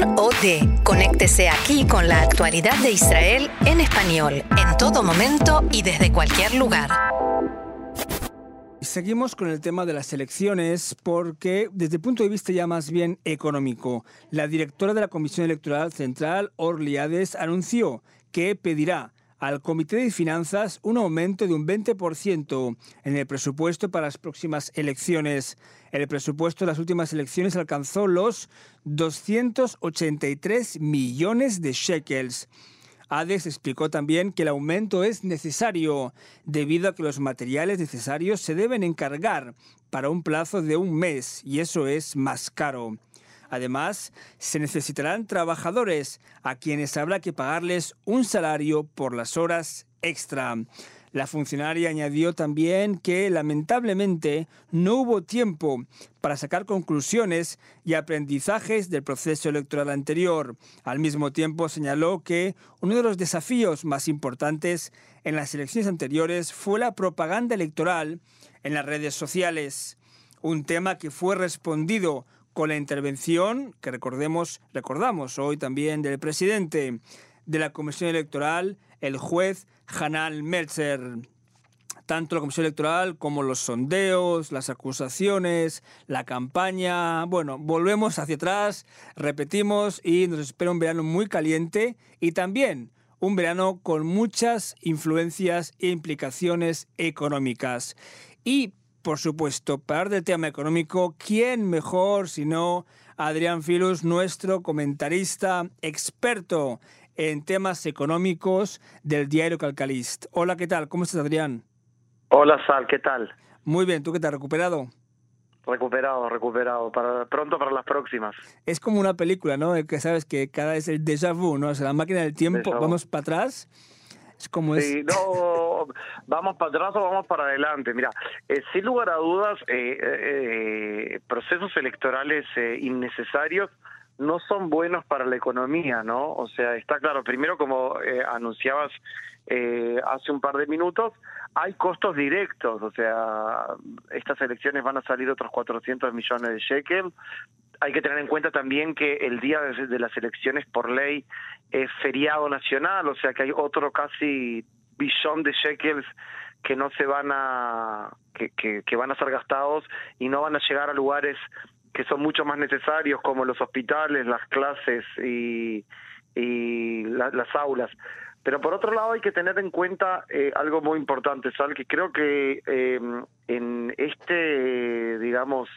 Kan OD. Conéctese aquí con la actualidad de Israel en español, en todo momento y desde cualquier lugar. Seguimos con el tema de las elecciones porque desde el punto de vista ya más bien económico, la directora de la Comisión Electoral Central, Orliades, anunció que pedirá al Comité de Finanzas un aumento de un 20% en el presupuesto para las próximas elecciones. El presupuesto de las últimas elecciones alcanzó los 283 millones de shekels. ADES explicó también que el aumento es necesario debido a que los materiales necesarios se deben encargar para un plazo de un mes y eso es más caro. Además, se necesitarán trabajadores a quienes habrá que pagarles un salario por las horas extra. La funcionaria añadió también que lamentablemente no hubo tiempo para sacar conclusiones y aprendizajes del proceso electoral anterior. Al mismo tiempo señaló que uno de los desafíos más importantes en las elecciones anteriores fue la propaganda electoral en las redes sociales, un tema que fue respondido con la intervención que recordemos, recordamos hoy también del presidente de la Comisión Electoral, el juez Hanan Meltzer. Tanto la Comisión Electoral como los sondeos, las acusaciones, la campaña. Bueno, volvemos hacia atrás, repetimos y nos espera un verano muy caliente y también un verano con muchas influencias e implicaciones económicas. Y por supuesto, para hablar del tema económico, ¿quién mejor sino Adrián Filus, nuestro comentarista experto en temas económicos del diario Calcalist? Hola, ¿qué tal? ¿Cómo estás, Adrián? Hola, Sal, ¿qué tal? Muy bien, ¿tú qué te has recuperado? Recuperado, recuperado, para, pronto para las próximas. Es como una película, ¿no? Que sabes que cada vez el déjà vu, ¿no? O sea, la máquina del tiempo, vamos para atrás como sí, no, vamos para atrás o vamos para adelante. Mira, eh, sin lugar a dudas, eh, eh, procesos electorales innecesarios no son buenos para la economía, ¿no? O sea, está claro, primero como anunciabas hace un par de minutos, hay costos directos, o sea, estas elecciones van a salir otros 400 millones de shekel, hay que tener en cuenta también que el día de, las elecciones por ley es feriado nacional, o sea que hay otro casi billón de shekels que no se van a que, que, van a ser gastados y no van a llegar a lugares que son mucho más necesarios como los hospitales, las clases y, y las aulas. Pero por otro lado hay que tener en cuenta eh, algo muy importante, Sal, que creo que eh, en este, digamos,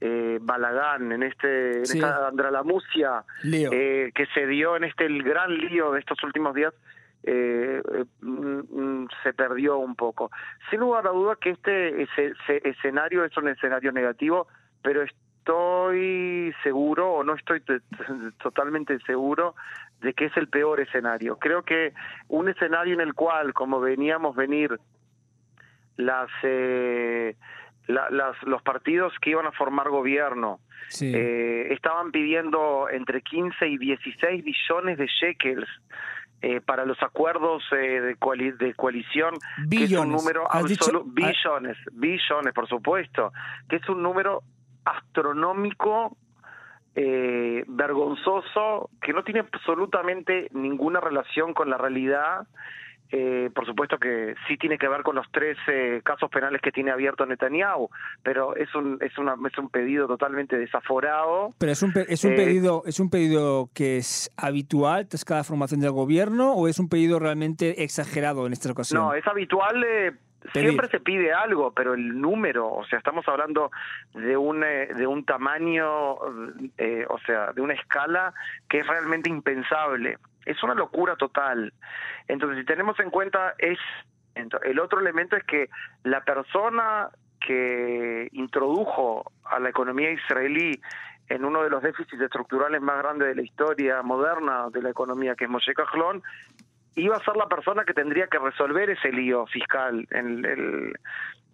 eh, Balagán, en este en esta andralamucia eh, que se dio en este el gran lío de estos últimos días, eh, mm, mm, se perdió un poco. Sin lugar a duda que este ese, escenario es un escenario negativo, pero estoy seguro o no estoy totalmente seguro de que es el peor escenario. Creo que un escenario en el cual, como veníamos venir las eh, los partidos que iban a formar gobierno eh, estaban pidiendo entre 15 y 16 billones de shekels eh, para los acuerdos eh, de, de coalición, que es un número absoluto, billones, billones, por supuesto, que es un número astronómico, vergonzoso, que no tiene absolutamente ninguna relación con la realidad eh, por supuesto que sí tiene que ver con los tres casos penales que tiene abierto Netanyahu, pero es un es una es un pedido totalmente desaforado. Pero es un es un eh, pedido es un pedido que es habitual tras cada formación del gobierno o es un pedido realmente exagerado en esta ocasión. No, es habitual. Eh, siempre se pide algo, pero el número, o sea, estamos hablando de un de un tamaño, o sea, de una escala que es realmente impensable. Es una locura total. Entonces, si tenemos en cuenta es el otro elemento es que la persona que introdujo a la economía israelí en uno de los déficits estructurales más grandes de la historia moderna de la economía, que es Moshe Kahlon, iba a ser la persona que tendría que resolver ese lío fiscal en el,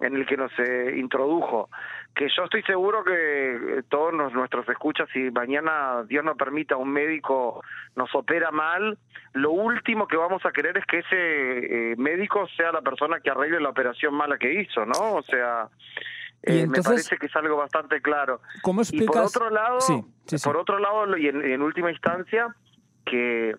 en el que nos eh, introdujo. Que yo estoy seguro que todos nuestros escuchas, si mañana Dios nos permita un médico nos opera mal, lo último que vamos a querer es que ese eh, médico sea la persona que arregle la operación mala que hizo, ¿no? O sea, Eh, me parece que es algo bastante claro. ¿Cómo explicas? Y por otro lado, por otro lado y en, última instancia, que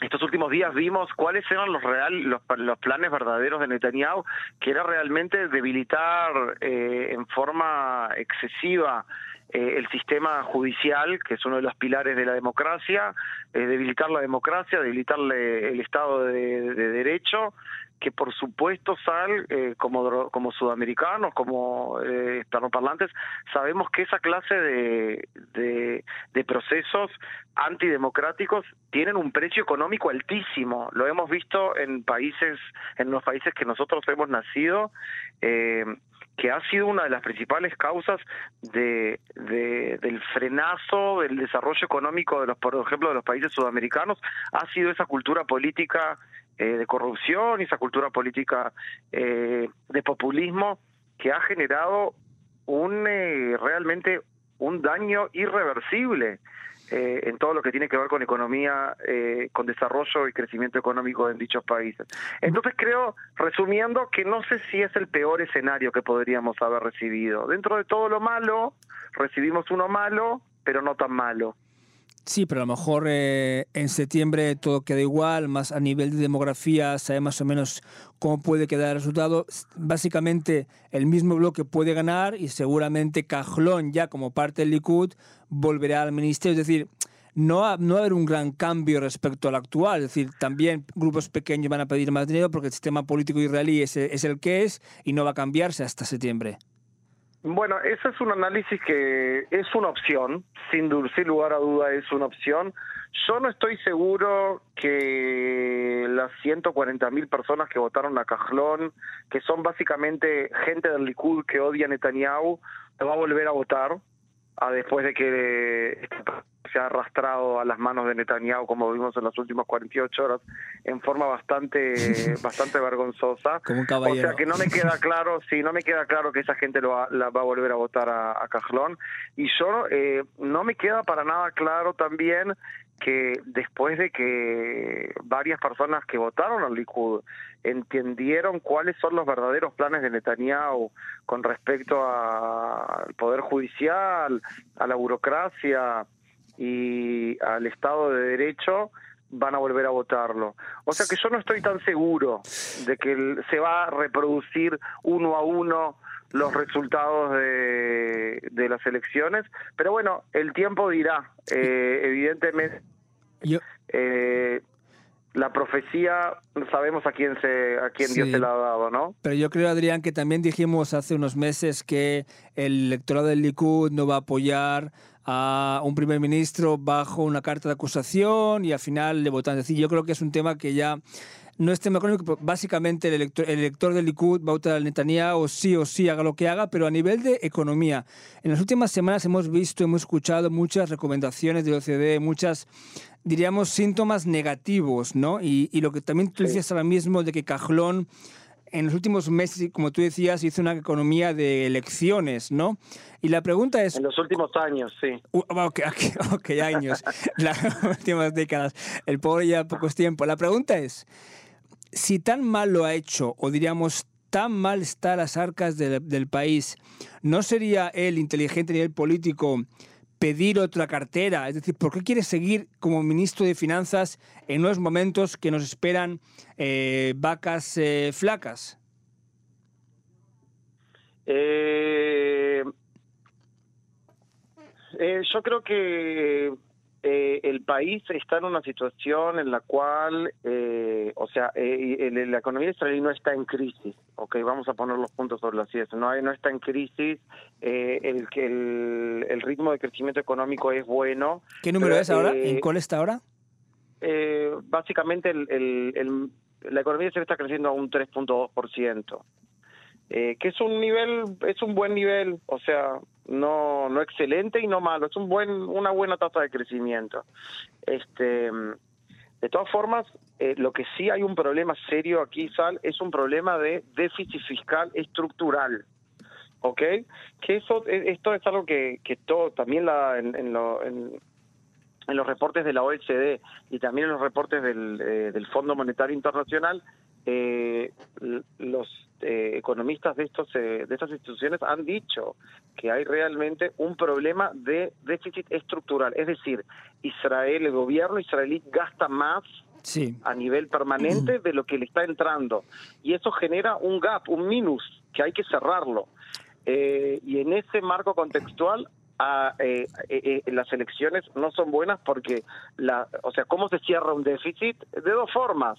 estos últimos días vimos cuáles eran los real los, los planes verdaderos de Netanyahu, que era realmente debilitar eh, en forma excesiva eh, el sistema judicial, que es uno de los pilares de la democracia, eh, debilitar la democracia, debilitar el Estado de, Derecho, que por supuesto Sal, eh, como, como sudamericanos, como eh, hispanoparlantes, sabemos que esa clase de, de, de, procesos antidemocráticos tienen un precio económico altísimo. Lo hemos visto en países, en los países que nosotros hemos nacido. Eh, que ha sido una de las principales causas de, del frenazo del desarrollo económico de los, por ejemplo, de los países sudamericanos, ha sido esa cultura política eh, de corrupción y esa cultura política eh, de populismo que ha generado un eh, realmente un daño irreversible eh, en todo lo que tiene que ver con economía, eh, con desarrollo y crecimiento económico en dichos países. Entonces creo, resumiendo, que no sé si es el peor escenario que podríamos haber recibido. Dentro de todo lo malo, recibimos uno malo, pero no tan malo. Sí, pero a lo mejor eh, en septiembre todo queda igual, más a nivel de demografía sabe más o menos cómo puede quedar el resultado. Básicamente el mismo bloque puede ganar y seguramente Cajlón ya como parte del Likud volverá al ministerio. Es decir, no, va, no a haber un gran cambio respecto al actual. Es decir, también grupos pequeños van a pedir más dinero porque el sistema político israelí es, es el que es y no va a cambiarse hasta septiembre. Bueno, ese es un análisis que es una opción, sin, sin lugar a duda es una opción. Yo no estoy seguro que las 140 mil personas que votaron a Cajlón, que son básicamente gente del Likud que odia a Netanyahu, va a volver a votar a después de que se ha arrastrado a las manos de Netanyahu, como vimos en las últimas 48 horas, en forma bastante bastante vergonzosa. o sea que no me queda claro, sí, no me queda claro que esa gente lo va, la va a volver a votar a, a Cajlón. Y yo eh, no me queda para nada claro también que después de que varias personas que votaron al Likud entendieron cuáles son los verdaderos planes de Netanyahu con respecto al poder judicial, a la burocracia, y al Estado de Derecho van a volver a votarlo. O sea que yo no estoy tan seguro de que se va a reproducir uno a uno los resultados de, de las elecciones, pero bueno, el tiempo dirá. Eh, evidentemente, eh, la profecía sabemos a quién se a quién Dios se la ha dado, ¿no? Pero yo creo, Adrián, que también dijimos hace unos meses que el electorado del Likud no va a apoyar a un primer ministro bajo una carta de acusación y al final le votan. Es decir, yo creo que es un tema que ya no es tema económico, básicamente el elector, el elector del Likud va a votar al Netanyahu sí o sí, haga lo que haga, pero a nivel de economía. En las últimas semanas hemos visto, hemos escuchado muchas recomendaciones de OCDE, muchas, diríamos, síntomas negativos, ¿no? Y, y lo que también tú decías ahora mismo de que Cajlón en los últimos meses, como tú decías, hizo una economía de elecciones, ¿no? Y la pregunta es... En los últimos años, sí. Uh, ok, okay, años, las últimas décadas. El pobre ya pocos tiempo. La pregunta es, si tan mal lo ha hecho, o diríamos tan mal están las arcas del país, ¿no sería él inteligente a nivel político pedir otra cartera? Es decir, ¿por qué quiere seguir como ministro de Finanzas en unos momentos que nos esperan eh, vacas eh, flacas? Eh, yo creo que eh, el país está en una situación en la cual, eh, o sea, eh, la economía israelí no está en crisis, ok, vamos a poner los puntos sobre las ideas, no, no está en crisis, el, el, el ritmo de crecimiento económico es bueno. ¿Qué número es ahora? ¿En cuál está ahora? básicamente el, el, la economía se está creciendo a un 3.2%. Eh, que es un nivel, es un buen nivel, o sea, no, no excelente y no malo, es un buen, una buena tasa de crecimiento. Este, de todas formas, eh, lo que sí hay un problema serio aquí, Sal, es un problema de déficit fiscal estructural. ¿Ok? Que eso, e, esto es algo que, que todo, también la, en, en, los reportes de la OECD y también en los reportes del, eh, del Fondo Monetario Internacional eh, los eh, economistas de estos de estas instituciones han dicho que hay realmente un problema de déficit estructural, es decir, Israel, el gobierno israelí gasta más a nivel permanente de lo que le está entrando y eso genera un gap, un minus que hay que cerrarlo. y en ese marco contextual eh, eh, eh, las elecciones no son buenas porque, la, o sea, ¿cómo se cierra un déficit? De dos formas,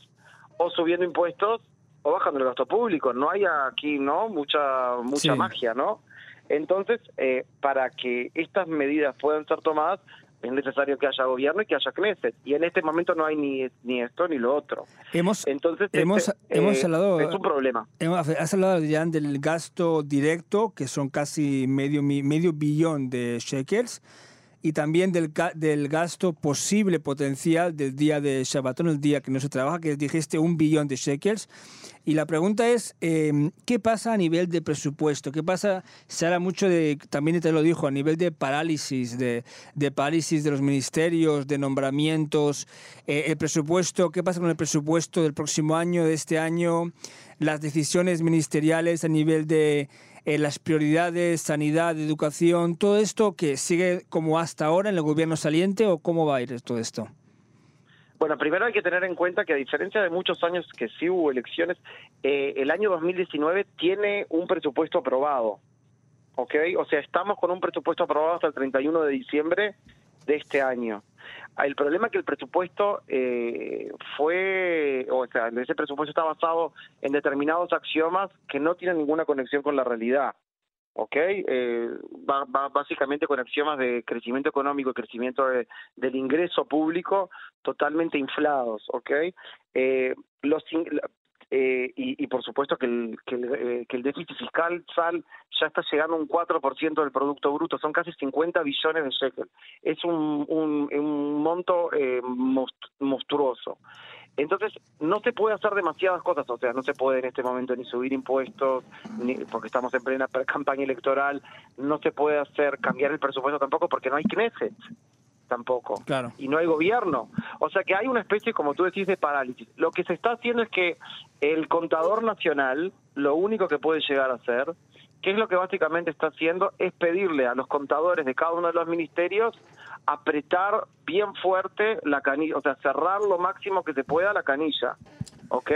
o subiendo impuestos o bajando el gasto público. No hay aquí, ¿no? Mucha, mucha magia, ¿no? Entonces, eh, para que estas medidas puedan ser tomadas, es necesario que haya gobierno y que haya Knesset. Y en este momento no hay ni, ni esto ni lo otro. Hemos, Entonces, hemos, este, hemos hablado, es un problema. has hablado ya del gasto directo, que son casi medio, medio billón de shekels y también del, del gasto posible potencial del día de Shabbatón, el día que no se trabaja, que dijiste un billón de shekels. Y la pregunta es, em, ¿qué pasa a nivel de presupuesto? ¿Qué pasa? Se habla mucho de, también te lo dijo, a nivel de parálisis, de, de parálisis de los ministerios, de nombramientos, eh, el presupuesto, ¿qué pasa con el presupuesto del próximo año, de este año? Las decisiones ministeriales a nivel de eh, las prioridades, sanidad, educación, todo esto que sigue como hasta ahora en el gobierno saliente o cómo va a ir todo esto? Bueno, primero hay que tener en cuenta que a diferencia de muchos años que sí hubo elecciones, eh, el año 2019 tiene un presupuesto aprobado. ¿Ok? O sea, estamos con un presupuesto aprobado hasta el 31 de diciembre de este año. El problema es que el presupuesto eh, fue, o sea, ese presupuesto está basado en determinados axiomas que no tienen ninguna conexión con la realidad. ¿ok? Eh, básicamente con axiomas de crecimiento económico y crecimiento del ingreso público totalmente inflados, ¿ok? Eh, los, eh, y, por supuesto que el, que el, eh, que el déficit fiscal sal ya está llegando a un 4% del Producto Bruto, son casi 50 billones de shekels. Es un, un, un monto eh, monstruoso. Entonces, no se puede hacer demasiadas cosas, o sea, no se puede en este momento ni subir impuestos, ni, porque estamos en plena campaña electoral, no se puede hacer cambiar el presupuesto tampoco porque no hay Knesset tampoco. Claro. Y no hay gobierno. O sea que hay una especie, como tú decís, de parálisis. Lo que se está haciendo es que el contador nacional, lo único que puede llegar a hacer, que es lo que básicamente está haciendo, es pedirle a los contadores de cada uno de los ministerios apretar bien fuerte la canilla, o sea, cerrar lo máximo que se pueda la canilla. ¿Ok?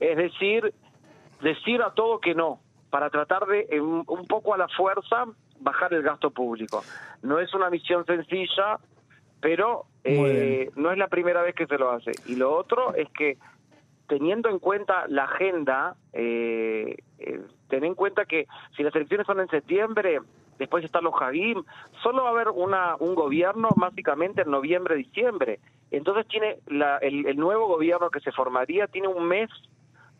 Es decir, decir a todo que no, para tratar de, un poco a la fuerza, bajar el gasto público. No es una misión sencilla, pero eh, no es la primera vez que se lo hace. Y lo otro es que teniendo en cuenta la agenda, eh, eh, ten en cuenta que si las elecciones son en septiembre, después están los Hagim, solo va a haber una, un gobierno básicamente en noviembre, diciembre. Entonces tiene la, el, nuevo gobierno que se formaría, tiene un mes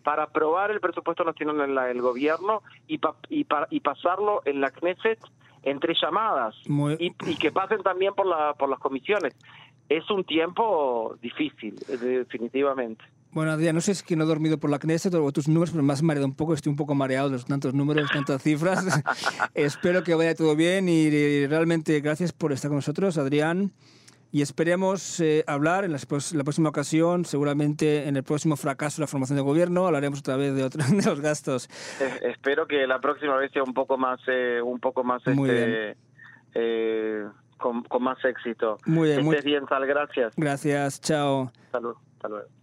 para aprobar el presupuesto nacional en la, el gobierno y, y, y pasarlo en la Knesset entre llamadas y, que pasen también por, la, por las comisiones. Es un tiempo difícil, definitivamente. Bueno, Adrián, no sé si es que no he dormido por la Knesset o tus números, pero me has mareado un poco, estoy un poco mareado de los tantos números, tantas cifras. Espero que vaya todo bien y realmente gracias por estar con nosotros, Adrián y esperemos eh, hablar en la, próxima ocasión, seguramente en el próximo fracaso de la formación de gobierno, hablaremos otra vez de, otros de los gastos. espero que la próxima vez sea un poco más, eh, un poco más, este, eh, con, más éxito. Muy bien. Que estés bien, Sal, gracias. Gracias, chao. Salud, hasta luego.